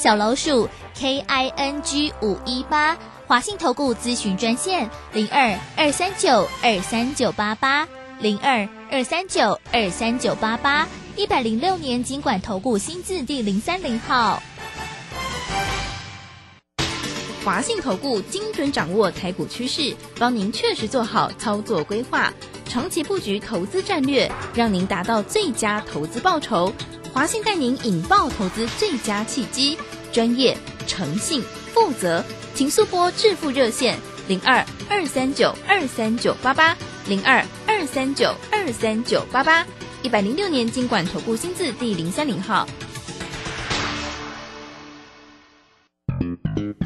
小老鼠 K I N G 五一八，华信投顾咨询专线零二二三九二三九八八零二二三九二三九八八，一百零六年经管投顾新字第零三零号。华信投顾精准掌握台股趋势，帮您确实做好操作规划，长期布局投资战略，让您达到最佳投资报酬。华信带您引爆投资最佳契机，专业、诚信、负责，请速拨致富热线零二二三九二三九八八零二二三九二三九八八，一百零六年经管投顾新字第零三零号。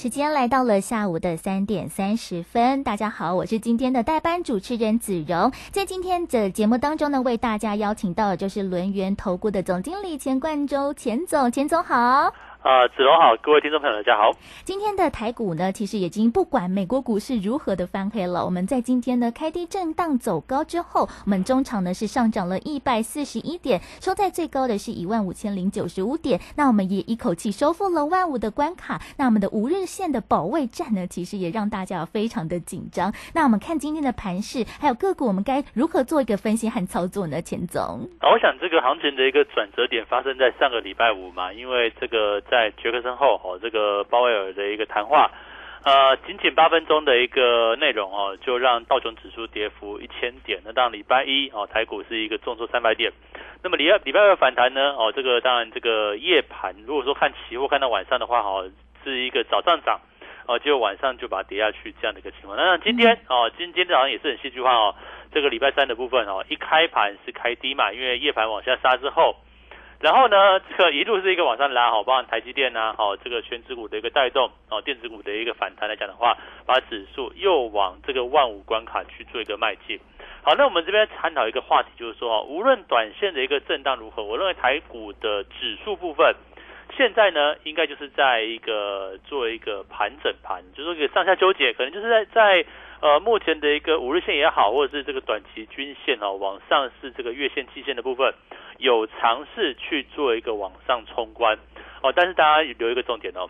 时间来到了下午的三点三十分，大家好，我是今天的代班主持人子荣，在今天的节目当中呢，为大家邀请到的就是轮圆投顾的总经理钱冠洲，钱总，钱总好。啊，子龙好，各位听众朋友大家好。今天的台股呢，其实已经不管美国股市如何的翻黑了，我们在今天呢开低震荡走高之后，我们中场呢是上涨了一百四十一点，收在最高的是一万五千零九十五点。那我们也一口气收复了万五的关卡。那我们的五日线的保卫战呢，其实也让大家非常的紧张。那我们看今天的盘势，还有个股，我们该如何做一个分析和操作呢？钱总，啊，我想这个行情的一个转折点发生在上个礼拜五嘛，因为这个。在杰克森后哦，这个鲍威尔的一个谈话，呃，仅仅八分钟的一个内容哦，就让道琼指数跌幅一千点。那当礼拜一哦，台股是一个重挫三百点。那么礼拜礼拜二反弹呢？哦，这个当然这个夜盘，如果说看期货看到晚上的话，哦，是一个早上涨，哦，就晚上就把它跌下去这样的一个情况。那今天哦，今今天早上也是很戏剧化哦，这个礼拜三的部分哦，一开盘是开低嘛，因为夜盘往下杀之后。然后呢，这个一路是一个往上拉，好，包含台积电呐，好，这个全指股的一个带动，哦，电子股的一个反弹来讲的话，把指数又往这个万五关卡去做一个迈进。好，那我们这边探讨一个话题，就是说，无论短线的一个震荡如何，我认为台股的指数部分，现在呢，应该就是在一个做一个盘整盘，就是说一个上下纠结，可能就是在在。呃，目前的一个五日线也好，或者是这个短期均线哦，往上是这个月线、季线的部分，有尝试去做一个往上冲关哦。但是大家留一个重点哦，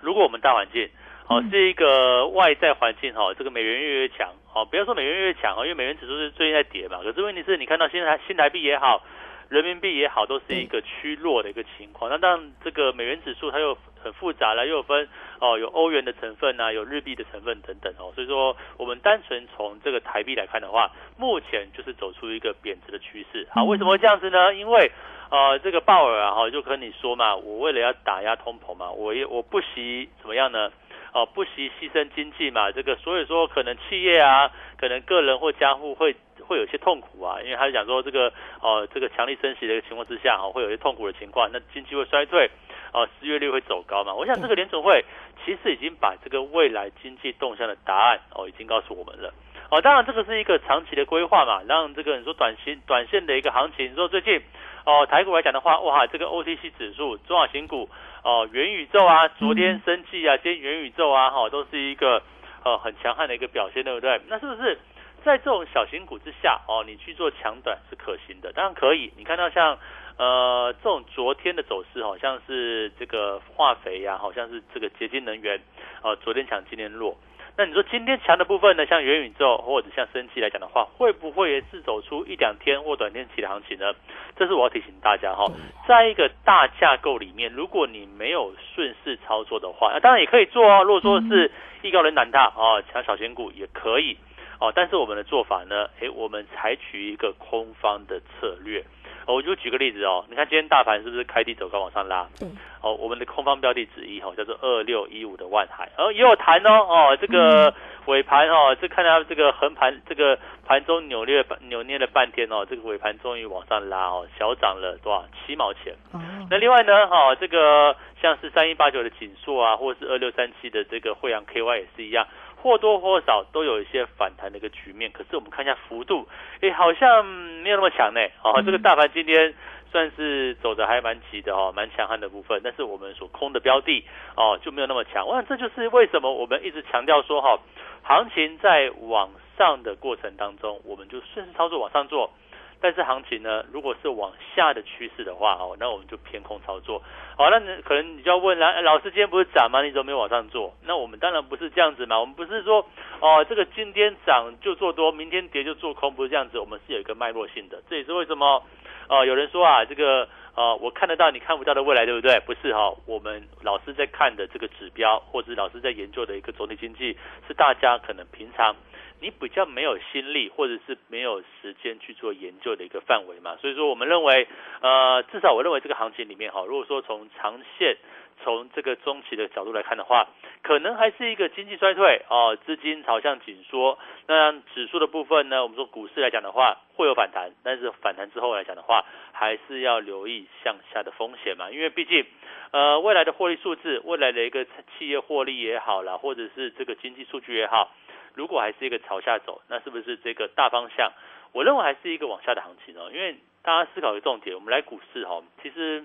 如果我们大环境哦是一个外在环境哈，这个美元越越强哦，不要说美元越越强哦，因为美元指数是最近在跌嘛。可是问题是你看到新台新台币也好。人民币也好，都是一个趋弱的一个情况。那当然，这个美元指数它又很复杂了，又分哦，有欧元的成分呐，有日币的成分等等哦。所以说，我们单纯从这个台币来看的话，目前就是走出一个贬值的趋势。好，为什么会这样子呢？因为呃，这个鲍尔啊，哈，就跟你说嘛，我为了要打压通膨嘛，我也我不惜怎么样呢？哦，不惜牺牲经济嘛。这个所以说，可能企业啊，可能个人或家户会。会有些痛苦啊，因为他讲说这个哦，这个强力升息的一个情况之下哈，会有一些痛苦的情况，那经济会衰退，哦，失业率会走高嘛。我想这个联总会其实已经把这个未来经济动向的答案哦，已经告诉我们了。哦，当然这个是一个长期的规划嘛，让这个你说短期短线的一个行情，你说最近哦台股来讲的话，哇，这个 OTC 指数中小型股哦，元宇宙啊，昨天升绩啊，今天元宇宙啊，哈，都是一个呃很强悍的一个表现，对不对？那是不是？在这种小型股之下，哦，你去做强短是可行的，当然可以。你看到像呃，这种昨天的走势好像是这个化肥呀，好像是这个洁净能源，呃，昨天强今天弱。那你说今天强的部分呢，像元宇宙或者像升气来讲的话，会不会也是走出一两天或短天期的行情呢？这是我要提醒大家哈，在一个大架构里面，如果你没有顺势操作的话，那当然也可以做哦。如果说是艺高人胆大哦，抢小型股也可以哦。但是我们的做法呢，诶，我们采取一个空方的策略。我就举个例子哦，你看今天大盘是不是开低走高往上拉？对。哦，我们的空方标的之一哈，叫做二六一五的万海，哦也有弹哦哦，这个尾盘哦，这看到这个横盘，这个盘中扭捏扭捏了半天哦，这个尾盘终于往上拉哦，小涨了多少？七毛钱。哦。那另外呢，哈，这个像是三一八九的锦硕啊，或者是二六三七的这个惠阳 KY 也是一样。或多或少都有一些反弹的一个局面，可是我们看一下幅度，哎，好像没有那么强呢。哦，这个大盘今天算是走的还蛮急的哦，蛮强悍的部分，但是我们所空的标的哦就没有那么强。我想这就是为什么我们一直强调说哈，行情在往上的过程当中，我们就顺势操作往上做。但是行情呢，如果是往下的趋势的话，哦，那我们就偏空操作。好，那你可能你就要问了，老师今天不是涨吗？你怎么没往上做？那我们当然不是这样子嘛，我们不是说哦，这个今天涨就做多，明天跌就做空，不是这样子。我们是有一个脉络性的，这也是为什么哦，有人说啊，这个呃，我看得到你看不到的未来，对不对？不是哈，我们老师在看的这个指标，或者老师在研究的一个总体经济，是大家可能平常。你比较没有心力，或者是没有时间去做研究的一个范围嘛，所以说我们认为，呃，至少我认为这个行情里面哈，如果说从长线、从这个中期的角度来看的话，可能还是一个经济衰退哦，资金朝向紧缩。那指数的部分呢，我们说股市来讲的话会有反弹，但是反弹之后来讲的话，还是要留意向下的风险嘛，因为毕竟，呃，未来的获利数字，未来的一个企业获利也好啦，或者是这个经济数据也好。如果还是一个朝下走，那是不是这个大方向？我认为还是一个往下的行情哦。因为大家思考一个重点，我们来股市哈，其实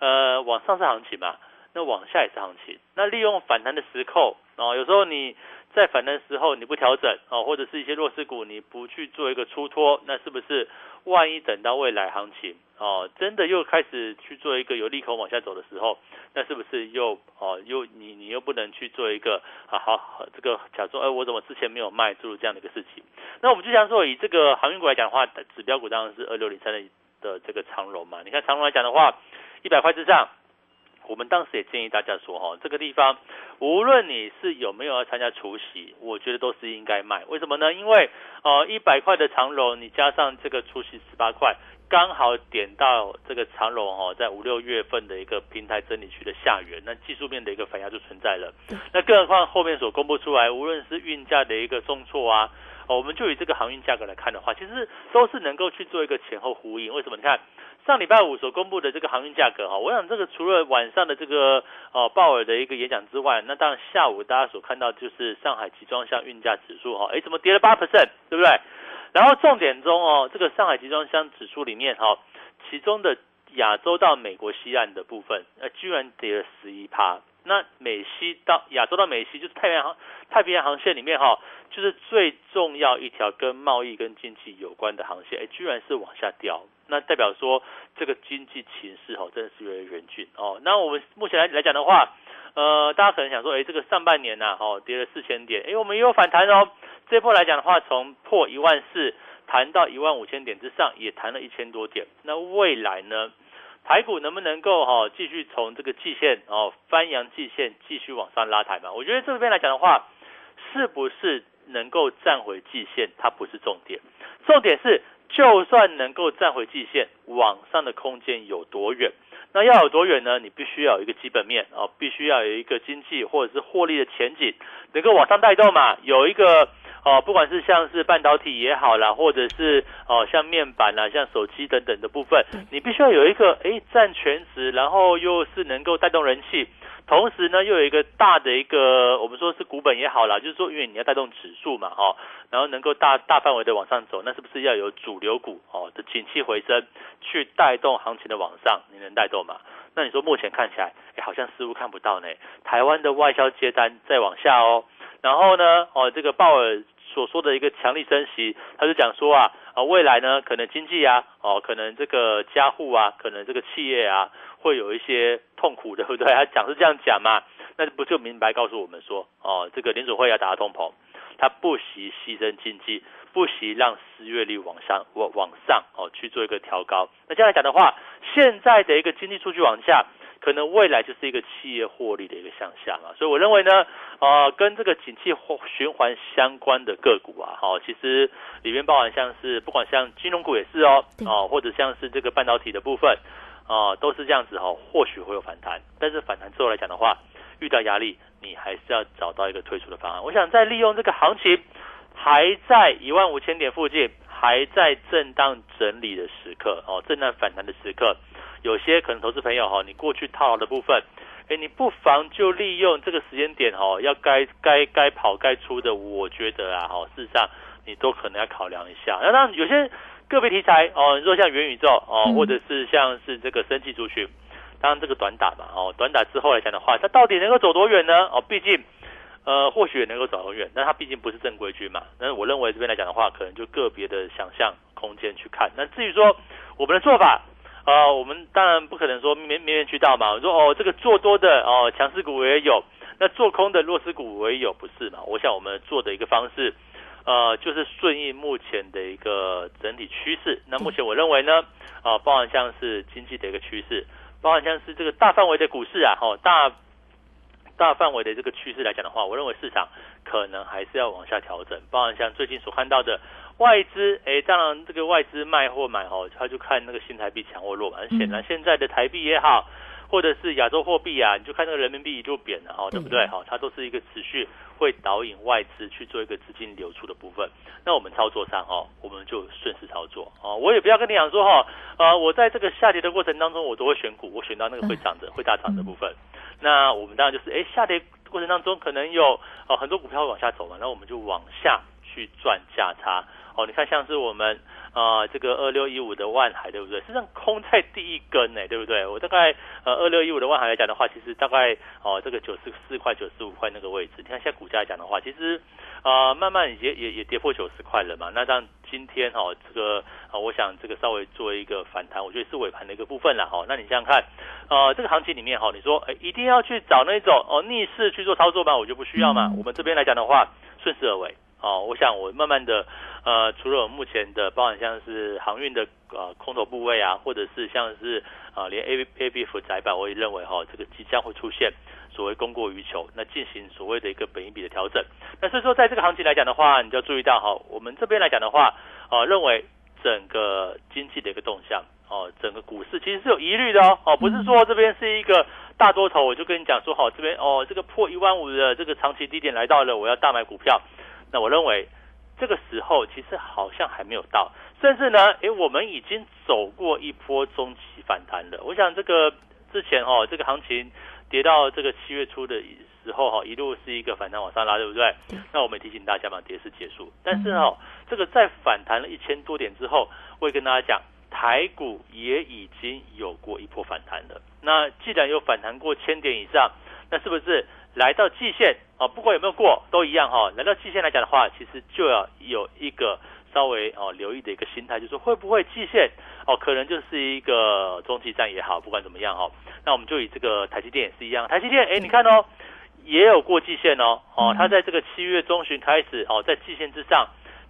呃往上是行情嘛，那往下也是行情。那利用反弹的时候哦，有时候你在反弹的时候你不调整哦，或者是一些弱势股你不去做一个出脱，那是不是万一等到未来行情？哦，真的又开始去做一个有利口往下走的时候，那是不是又哦又你你又不能去做一个啊好这个假说，哎我怎么之前没有卖，诸如这样的一个事情？那我们就像说以这个航运股来讲的话，指标股当然是二六零三的的这个长荣嘛。你看长荣来讲的话，一百块之上，我们当时也建议大家说哈，这个地方无论你是有没有要参加除夕，我觉得都是应该卖。为什么呢？因为呃一百块的长荣，你加上这个除夕十八块。刚好点到这个长龙哦，在五六月份的一个平台整理区的下缘，那技术面的一个反压就存在了。那更何况后面所公布出来，无论是运价的一个重挫啊，哦我们就以这个航运价格来看的话，其实都是能够去做一个前后呼应。为什么？你看上礼拜五所公布的这个航运价格哈，我想这个除了晚上的这个哦鲍尔的一个演讲之外，那当然下午大家所看到就是上海集装箱运价指数哈，哎怎么跌了八 percent，对不对？然后重点中哦，这个上海集装箱指数里面哈，其中的亚洲到美国西岸的部分，呃，居然跌了十一趴。那美西到亚洲到美西，就是太平洋太平洋航线里面哈，就是最重要一条跟贸易跟经济有关的航线，哎，居然是往下掉。那代表说这个经济形势哈，真的是越来越严峻哦。那我们目前来来讲的话，呃，大家可能想说，哎，这个上半年呐，哦，跌了四千点，哎，我们也有反弹哦。这波来讲的话，从破一万四弹到一万五千点之上，也弹了一千多点。那未来呢，台股能不能够哈继续从这个季线哦翻扬季线，继续往上拉抬嘛？我觉得这边来讲的话，是不是能够站回季线，它不是重点，重点是就算能够站回季线，往上的空间有多远？那要有多远呢？你必须要有一个基本面哦，必须要有一个经济或者是获利的前景，能够往上带动嘛？有一个。哦，不管是像是半导体也好啦，或者是哦像面板啦、像手机等等的部分，你必须要有一个哎占全值，然后又是能够带动人气，同时呢又有一个大的一个我们说是股本也好啦，就是说因为你要带动指数嘛，哈，然后能够大大范围的往上走，那是不是要有主流股哦的景气回升去带动行情的往上？你能带动吗？那你说目前看起来，哎好像似乎看不到呢。台湾的外销接单在往下哦。然后呢，哦，这个鲍尔所说的一个强力升息，他就讲说啊啊未来呢可能经济啊哦可能这个家户啊可能这个企业啊会有一些痛苦的，对不对？他讲是这样讲嘛，那不就明白告诉我们说哦这个联储会要打通膨，他不惜牺牲经济，不惜让失业率往上往往上哦去做一个调高。那这样来讲的话，现在的一个经济数据往下。可能未来就是一个企业获利的一个向下嘛，所以我认为呢，呃，跟这个景气循环相关的个股啊，好，其实里面包含像是不管像金融股也是哦，哦，或者像是这个半导体的部分，啊，都是这样子哦，或许会有反弹，但是反弹之后来讲的话，遇到压力，你还是要找到一个退出的方案。我想在利用这个行情还在一万五千点附近，还在震荡整理的时刻，哦，震荡反弹的时刻。有些可能投资朋友哈，你过去套牢的部分，哎，你不妨就利用这个时间点哈，要该该该跑该出的，我觉得啊哈，事实上你都可能要考量一下。那当然有些个别题材哦，你说像元宇宙哦，或者是像是这个升级族群，当然这个短打嘛哦，短打之后来讲的话，它到底能够走多远呢？哦，毕竟呃或许也能够走多远，但它毕竟不是正规军嘛。那我认为这边来讲的话，可能就个别的想象空间去看。那至于说我们的做法。啊，我们当然不可能说面面面俱到嘛。我说哦，这个做多的哦，强势股也有，那做空的弱势股也有，不是嘛？我想我们做的一个方式，呃，就是顺应目前的一个整体趋势。那目前我认为呢，啊，包含像是经济的一个趋势，包含像是这个大范围的股市啊，哈，大大范围的这个趋势来讲的话，我认为市场可能还是要往下调整。包含像最近所看到的。外资，哎，当然这个外资卖或买哦，他就看那个新台币强或弱嘛。很显然，现在的台币也好，或者是亚洲货币啊，你就看那个人民币就贬了哈，对不对？哈，它都是一个持续会导引外资去做一个资金流出的部分。那我们操作上哈，我们就顺势操作啊。我也不要跟你讲说哈，呃，我在这个下跌的过程当中，我都会选股，我选到那个会涨的、会大涨的部分。那我们当然就是，哎，下跌过程当中可能有呃很多股票往下走嘛，那我们就往下去赚价差。哦，你看像是我们啊，这个二六一五的万海，对不对？实际上空在第一根呢，对不对？我大概呃二六一五的万海来讲的话，其实大概哦这个九十四块、九十五块那个位置，你看现在股价来讲的话，其实啊慢慢也也也跌破九十块了嘛。那这样今天哦这个啊，我想这个稍微做一个反弹，我觉得是尾盘的一个部分了哈。那你想想看，呃这个行情里面哈，你说哎一定要去找那种哦逆势去做操作吗？我就不需要嘛。我们这边来讲的话，顺势而为。哦，我想我慢慢的，呃，除了我目前的，包含像是航运的呃空头部位啊，或者是像是啊连 A A B F 窄板，我也认为哈，这个即将会出现所谓供过于求，那进行所谓的一个本一比的调整。那所以说，在这个行情来讲的话，你就要注意到哈，我们这边来讲的话，啊，认为整个经济的一个动向，哦，整个股市其实是有疑虑的哦，哦，不是说这边是一个大多头，我就跟你讲说，好，这边哦，这个破一万五的这个长期低点来到了，我要大买股票。那我认为，这个时候其实好像还没有到，甚至呢，诶，我们已经走过一波中期反弹了。我想这个之前哦，这个行情跌到这个七月初的时候哈，一路是一个反弹往上拉，对不对？那我们提醒大家嘛，跌势结束。但是哦，这个在反弹了一千多点之后，我会跟大家讲，台股也已经有过一波反弹了。那既然有反弹过千点以上，那是不是？来到季线啊，不管有没有过都一样哈。来到季线来讲的话，其实就要有一个稍微哦留意的一个心态，就是会不会季线哦，可能就是一个中期站也好，不管怎么样哦。那我们就以这个台积电也是一样，台积电哎，你看哦，也有过季线哦，哦，它在这个七月中旬开始哦，在季线之上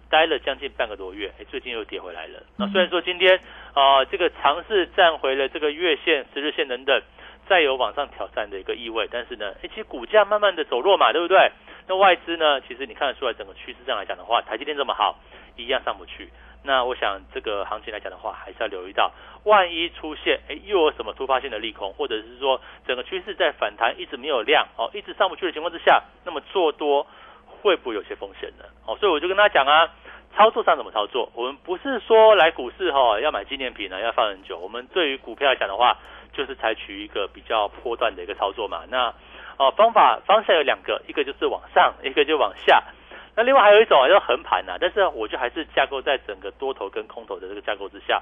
待了将近半个多月，哎，最近又跌回来了。那虽然说今天啊，这个尝试站回了这个月线、十日线等等。再有往上挑战的一个意味，但是呢，其实股价慢慢的走弱嘛，对不对？那外资呢，其实你看得出来，整个趋势上来讲的话，台积电这么好，一样上不去。那我想这个行情来讲的话，还是要留意到，万一出现哎又有什么突发性的利空，或者是说整个趋势在反弹一直没有量哦，一直上不去的情况之下，那么做多会不会有些风险呢？哦，所以我就跟他讲啊，操作上怎么操作？我们不是说来股市哈要买纪念品呢，要放很久。我们对于股票来讲的话。就是采取一个比较波段的一个操作嘛，那哦方法方向有两个，一个就是往上，一个就往下。那另外还有一种啊叫横盘呐，但是我就还是架构在整个多头跟空头的这个架构之下。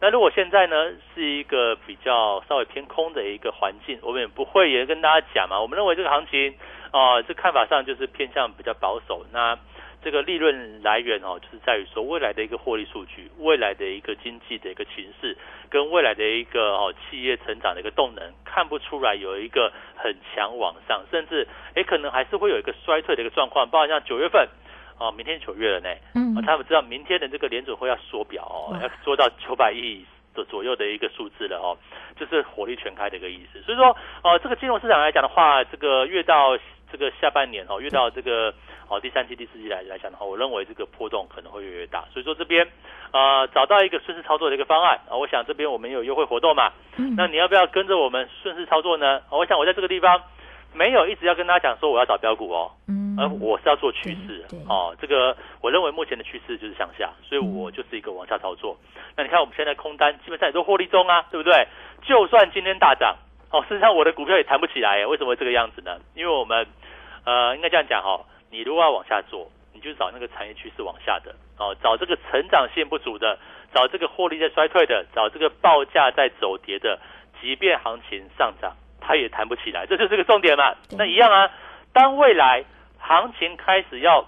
那如果现在呢是一个比较稍微偏空的一个环境，我们也不会也跟大家讲嘛，我们认为这个行情啊这看法上就是偏向比较保守。那这个利润来源哦，就是在于说未来的一个获利数据，未来的一个经济的一个形势，跟未来的一个哦企业成长的一个动能，看不出来有一个很强往上，甚至 诶可能还是会有一个衰退的一个状况，包括像九月份哦，明天九月了呢，嗯哦，他们知道明天的这个联准会要缩表哦，要缩到九百亿的左右的一个数字了哦，就是火力全开的一个意思。所以说，呃，这个金融市场来讲的话，这个越到这个下半年哦，越到这个哦第三季、第四季来来讲的话，我认为这个波动可能会越来越大。所以说这边呃找到一个顺势操作的一个方案啊、我想这边我们有优惠活动嘛，嗯那你要不要跟着我们顺势操作呢？哦我想我在这个地方没有一直要跟大家讲说我要找标股哦，嗯而我是要做趋势哦，这个我认为目前的趋势就是向下，所以我就是一个往下操作。那你看我们现在空单基本上也都获利中啊，对不对？就算今天大涨哦，事实上我的股票也弹不起来耶，为什么会这个样子呢？因为我们呃应该这样讲哦，你如果要往下做，你就找那个产业趋势往下的哦，找这个成长性不足的，找这个获利在衰退的，找这个报价在走跌的，即便行情上涨，它也弹不起来，这就是个重点嘛。那一样啊，当未来行情开始要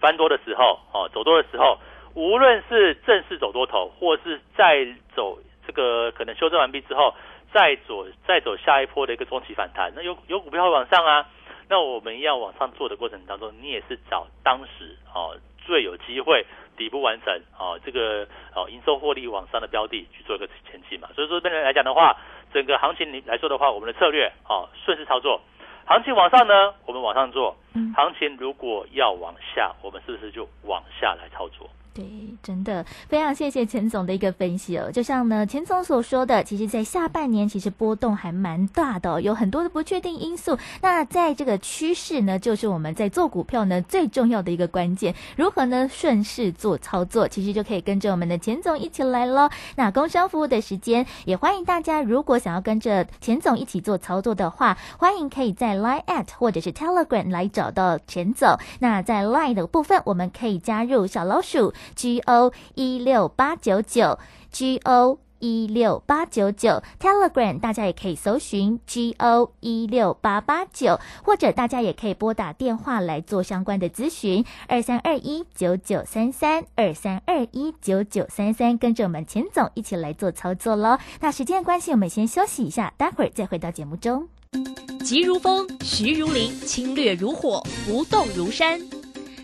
翻多的时候，哦，走多的时候，无论是正式走多头，或是再走这个可能修正完毕之后，再走再走下一波的一个中期反弹，那有有股票会往上啊。那我们要往上做的过程当中，你也是找当时哦最有机会底部完成哦这个哦营收获利往上的标的去做一个前期嘛。所以说这边来讲的话，整个行情来说的话，我们的策略哦顺势操作。行情往上呢，我们往上做；嗯行情如果要往下，我们是不是就往下来操作？对，真的非常谢谢钱总的一个分析哦。就像呢钱总所说的，其实，在下半年其实波动还蛮大的、哦，有很多的不确定因素。那在这个趋势呢，就是我们在做股票呢最重要的一个关键，如何呢顺势做操作，其实就可以跟着我们的钱总一起来喽。那工商服务的时间，也欢迎大家如果想要跟着钱总一起做操作的话，欢迎可以在 Line at 或者是 Telegram 来找到钱总。那在 Line 的部分，我们可以加入小老鼠 G O 一六八九九 G O。一六八九九 Telegram，大家也可以搜寻 G O 一六八八九，或者大家也可以拨打电话来做相关的咨询，二三二一九九三三二三二一九九三三，跟着我们钱总一起来做操作喽。那时间关系，我们先休息一下，待会儿再回到节目中。急如风，徐如林，侵略如火，不动如山。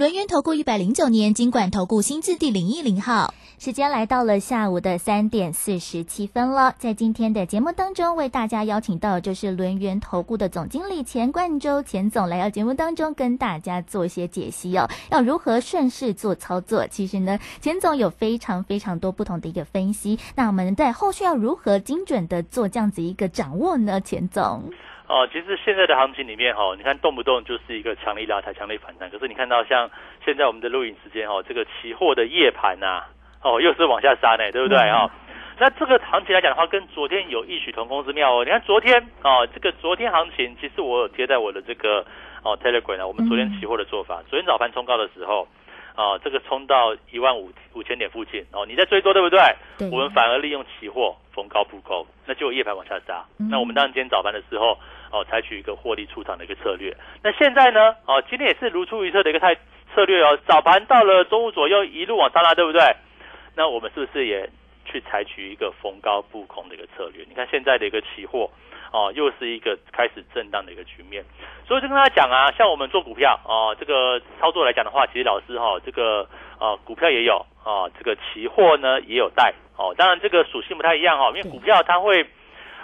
轮源投顾一百零九年经管投顾新字第零一零号。时间来到了下午的三点四十七分了，在今天的节目当中，为大家邀请到就是轮源投顾的总经理钱冠洲钱总来到节目当中，跟大家做一些解析哦。要如何顺势做操作？其实呢，钱总有非常非常多不同的一个分析。那我们在后续要如何精准的做这样子一个掌握呢？钱总，哦，其实现在的行情里面哈、哦，你看动不动就是一个强力拉抬、强力反弹，可是你看到像现在我们的录影时间哦，这个期货的夜盘呐、哦，又是往下杀呢，对不对嗯哦？那这个行情来讲的话，跟昨天有异曲同工之妙哦。你看昨天哦，这个昨天行情，其实我有贴在我的这个哦 Telegram 啊，我们昨天期货的做法，昨天早盘冲高的时候。哦，这个冲到一万五五千点附近哦，你在追多对不对？对我们反而利用期货逢高补空，那结果夜盘往下杀。嗯那我们当然今天早盘的时候哦，采取一个获利出场的一个策略。那现在呢？哦，今天也是如出一辙的一个态策略哦。早盘到了中午左右一路往上拉，对不对？那我们是不是也去采取一个逢高布空的一个策略。你看现在的一个期货哦，又是一个开始震荡的一个局面。所以就跟大家讲啊，像我们做股票哦，这个操作来讲的话，其实老师哈，这个呃股票也有啊，这个期货呢也有带哦。当然这个属性不太一样哈，因为股票它会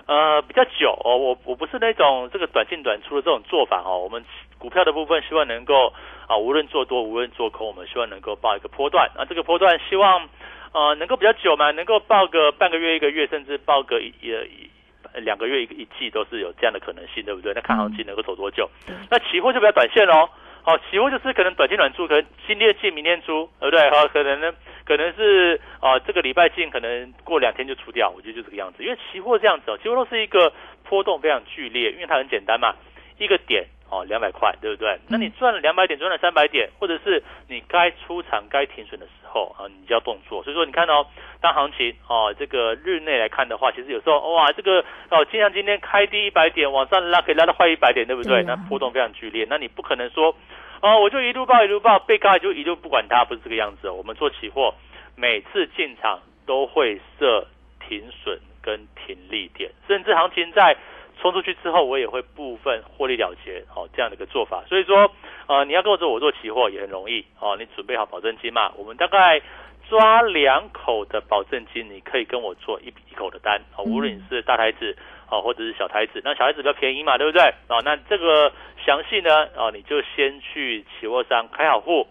呃比较久哦。我我不是那种这个短进短出的这种做法哦。我们股票的部分希望能够啊，无论做多无论做空，我们希望能够报一个波段啊。这个波段希望呃能够比较久嘛，能够报个半个月一个月，甚至报个一一。两个月一个一季都是有这样的可能性，对不对？那看行情能够走多久？那期货就比较短线喽。好，期货就是可能短期短出，可能今天进明天出，对不对？好，可能呢，可能是啊，这个礼拜进，可能过两天就出掉。我觉得就这个样子，因为期货这样子哦，期货都是一个波动非常剧烈，因为它很简单嘛，一个点。哦，两百块，对不对？那你赚了两百点，赚了三百点，或者是你该出场、该停损的时候啊，你就要动作。所以说，你看哦，当行情哦，这个日内来看的话，其实有时候哇，这个哦，就像今天开低一百点，往上拉可以拉到快一百点，对不对？那波动非常剧烈，那你不可能说哦，我就一路报一路报，被高就一路不管它，不是这个样子。我们做期货，每次进场都会设停损跟停利点，甚至行情在。冲出去之后，我也会部分获利了结，哦，这样的一个做法。所以说，呃，你要跟我做，我做期货也很容易，哦，你准备好保证金嘛？我们大概抓两口的保证金，你可以跟我做一一口的单，哦，无论你是大台子，哦，或者是小台子，那小台子比较便宜嘛，对不对？哦，那这个详细呢，哦，你就先去期货商开好户，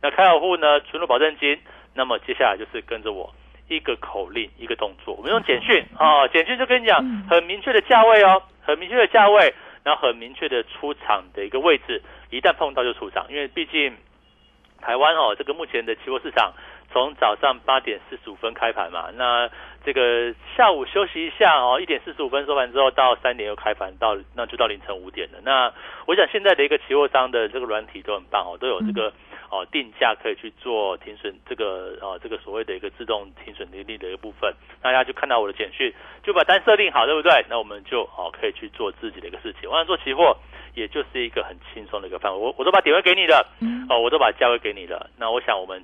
那开好户呢，存入保证金，那么接下来就是跟着我。一个口令，一个动作，我们用简讯啊，简讯就跟你讲很明确的价位哦，很明确的价位，然后很明确的出场的一个位置，一旦碰到就出场，因为毕竟台湾哦，这个目前的期货市场从早上八点四十五分开盘嘛，那这个下午休息一下哦，一点四十五分收盘之后到三点又开盘，到那就到凌晨五点了。那我想现在的一个期货商的这个软体都很棒哦，都有这个。哦，定价可以去做停损，这个哦，这个所谓的一个自动停损利率的一个部分，大家就看到我的简讯，就把单设定好，对不对？那我们就哦可以去做自己的一个事情。我想做期货，也就是一个很轻松的一个范围。我我都把点位给你了，哦，我都把价位给你了。那我想我们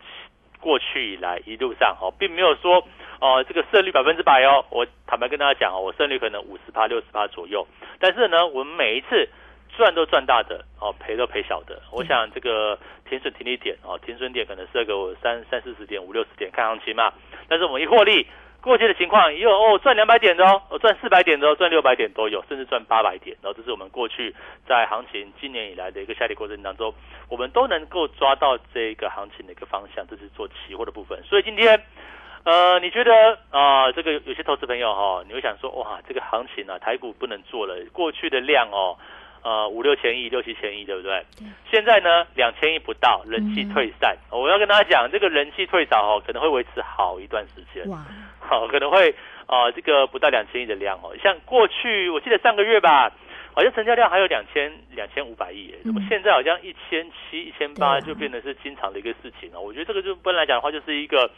过去以来一路上哦，并没有说哦这个胜率百分之百哦。我坦白跟大家讲哦，我胜率可能五十趴、六十趴左右。但是呢，我们每一次。赚都赚大的哦，赔都赔小的。我想这个停损停利点哦，停损点可能设个三三四十点、五六十点看行情嘛。但是我们一获利过去的情况也有哦，赚两百点的哦，赚四百点的哦，赚六百点都有，甚至赚八百点。然后这是我们过去在行情今年以来的一个下跌过程当中，我们都能够抓到这个行情的一个方向。这是做期货的部分。所以今天呃，你觉得啊，这个有些投资朋友哈，你会想说哇，这个行情啊，台股不能做了，过去的量哦。呃，五六千亿、六七千亿，对不对？现在呢，两千亿不到，人气退散。我要跟大家讲，这个人气退潮哦，可能会维持好一段时间。哇，好，可能会啊，这个不到两千亿的量哦。像过去，我记得上个月吧，好像成交量还有两千两千五百亿，怎么现在好像一千七、一千八就变得是经常的一个事情了？我觉得这个就本来讲的话，就是一个。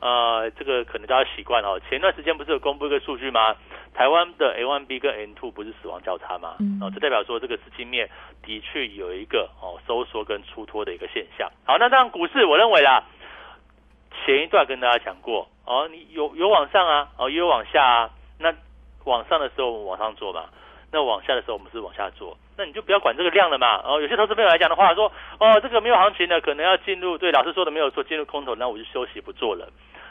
呃，这个可能大家习惯哦。前段时间不是有公布一个数据吗？台湾的 A1B 跟 N2 不是死亡交叉吗？哦，这代表说这个资金面的确有一个哦收缩跟出脱的一个现象。好，那这样股市我认为啦，前一段跟大家讲过哦，你有有往上啊，哦也有往下啊。那往上的时候我们往上做嘛，那往下的时候我们是往下做。那你就不要管这个量了嘛。哦，有些投资朋友来讲的话，说哦，这个没有行情的，可能要进入。对，老师说的没有错，进入空头，那我就休息不做了。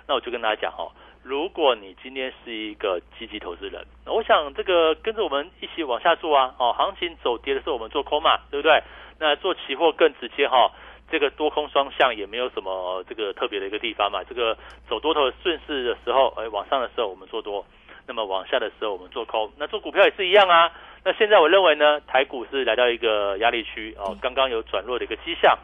那我就跟大家讲哦，如果你今天是一个积极投资人，我想这个跟着我们一起往下做啊。哦，行情走跌的时候我们做空嘛，对不对？那做期货更直接哈，这个多空双向也没有什么这个特别的一个地方嘛。这个走多头顺势的时候，哎，往上的时候我们做多，那么往下的时候我们做空。那做股票也是一样啊。那现在我认为呢，台股是来到一个压力区哦，刚刚有转弱的一个迹象。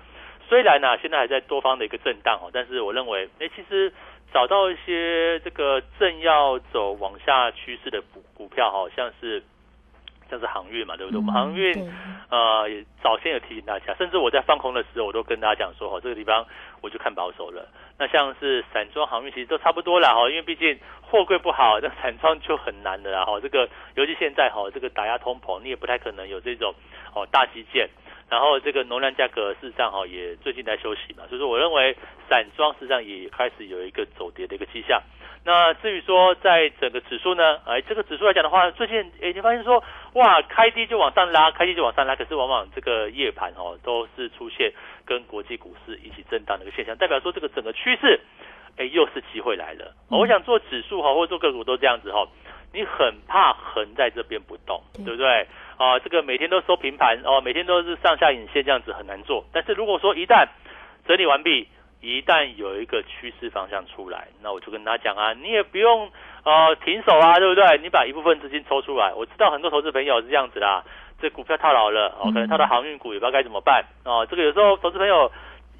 虽然呢，现在还在多方的一个震荡哦，但是我认为，哎，其实找到一些这个正要走往下趋势的股股票，好像是。像是航运嘛，对不对？我们航运，呃，早先有提醒大家，甚至我在放空的时候，我都跟大家讲说，哈，这个地方我就看保守了。那像是散装航运，其实都差不多了，哈，因为毕竟货柜不好，那散装就很难的啦，哈。这个尤其现在，哈，这个打压通膨，你也不太可能有这种哦大基建。然后这个农粮价格事实上，哈，也最近在休息嘛，所以说我认为散装事实上也开始有一个走跌的一个迹象。那至于说在整个指数呢，哎，这个指数来讲的话，最近哎，你发现说，哇，开低就往上拉，开低就往上拉，可是往往这个夜盘哦，都是出现跟国际股市一起震荡的一个现象，代表说这个整个趋势，哎，又是机会来了。我想做指数哈，或者做个股都这样子哈，你很怕横在这边不动，对不对？啊，这个每天都收平盘哦，每天都是上下影线这样子很难做。但是如果说一旦整理完毕，一旦有一个趋势方向出来，那我就跟他讲啊，你也不用呃停手啊，对不对？你把一部分资金抽出来。我知道很多投资朋友是这样子啦，这股票套牢了哦，可能套到航运股也不知道该怎么办哦。这个有时候投资朋友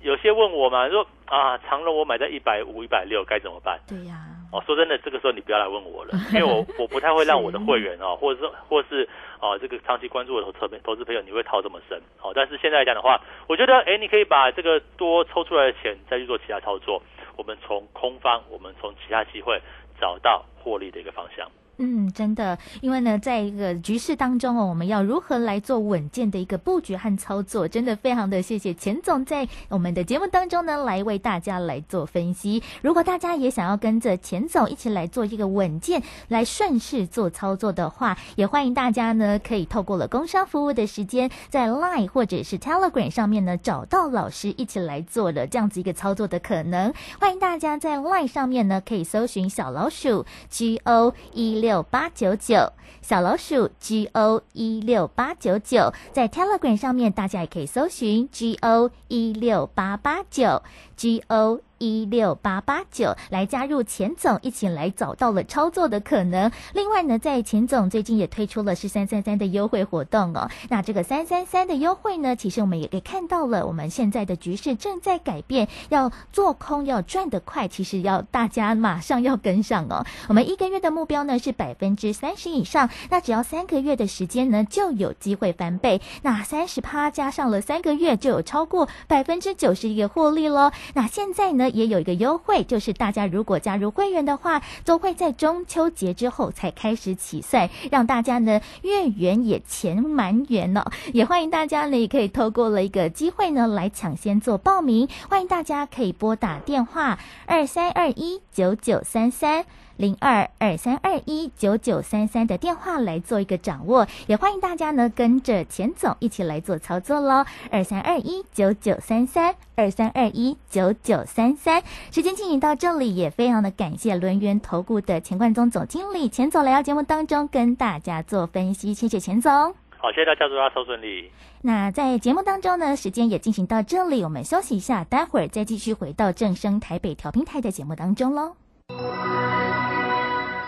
有些问我嘛，说啊，长隆我买在一百五、一百六该怎么办？对呀。哦，说真的，这个时候你不要来问我了，因为我我不太会让我的会员哦，或者是或是哦这个长期关注的投资投资朋友，你会套这么深哦。但是现在来讲的话，我觉得哎，你可以把这个多抽出来的钱再去做其他操作，我们从空方，我们从其他机会找到获利的一个方向。嗯，真的，因为呢，在一个局势当中哦，我们要如何来做稳健的一个布局和操作，真的非常的谢谢钱总在我们的节目当中呢，来为大家来做分析。如果大家也想要跟着钱总一起来做一个稳健、来顺势做操作的话，也欢迎大家呢，可以透过了工商服务的时间，在 Line 或者是 Telegram 上面呢，找到老师一起来做的这样子一个操作的可能。欢迎大家在 Line 上面呢，可以搜寻小老鼠 G O 一六。六八九九小老鼠 G O 一六八九九，在 Telegram 上面，大家也可以搜寻 G O 一六八八九。G O。一六八八九来加入钱总一起来找到了操作的可能。另外呢，在钱总最近也推出了是三三三的优惠活动哦。那这个三三三的优惠呢，其实我们也可以看到了，我们现在的局势正在改变，要做空要赚得快，其实要大家马上要跟上哦。我们一个月的目标呢是百分之三十以上，那只要三个月的时间呢就有机会翻倍。那三十趴加上了三个月，就有超过百分之九十一个获利喽。那现在呢？也有一个优惠，就是大家如果加入会员的话，都会在中秋节之后才开始起算，让大家呢月圆也钱满圆呢。也欢迎大家呢，也可以透过了一个机会呢来抢先做报名。欢迎大家可以拨打电话二三二一九九三三。零二二三二一九九三三的电话来做一个掌握，也欢迎大家呢跟着钱总一起来做操作喽。二三二一九九三三二三二一九九三三，时间进行到这里，也非常的感谢轮源投顾的钱冠宗总经理钱总来到节目当中跟大家做分析，谢谢钱总。好，谢谢大家，祝大家收顺利。那在节目当中呢，时间也进行到这里，我们休息一下，待会儿再继续回到正声台北调频台的节目当中喽。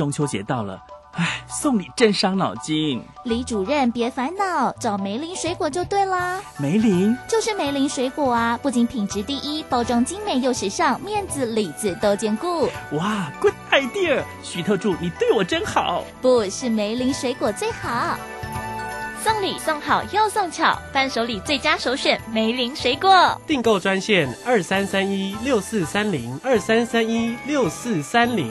中秋节到了，唉，送礼真伤脑筋。李主任别烦恼，找梅林水果就对啦。梅林就是梅林水果啊，不仅品质第一，包装精美又时尚，面子里子都兼顾。哇，good idea！徐特助，你对我真好。不是梅林水果最好。送礼送好又送巧，伴手礼最佳首选梅林水果。订购专线二三三一六四三零二三三一六四三零。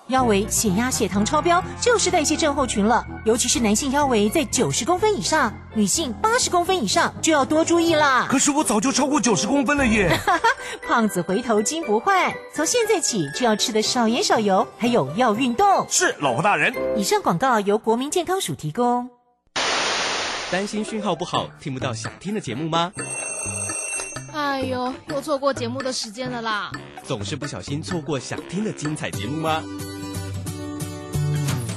腰围、血压、血糖超标，就是代谢症候群了。尤其是男性腰围在九十公分以上，女性八十公分以上就要多注意啦。可是我早就超过九十公分了耶！胖子回头金不换，从现在起就要吃的少盐少油，还有要运动。是，老婆大人。以上广告由国民健康署提供。担心讯号不好，听不到想听的节目吗？哎呦，又错过节目的时间了啦！总是不小心错过想听的精彩节目吗？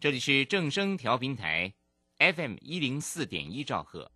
这里是正声调频台 FM 一零四点一兆赫。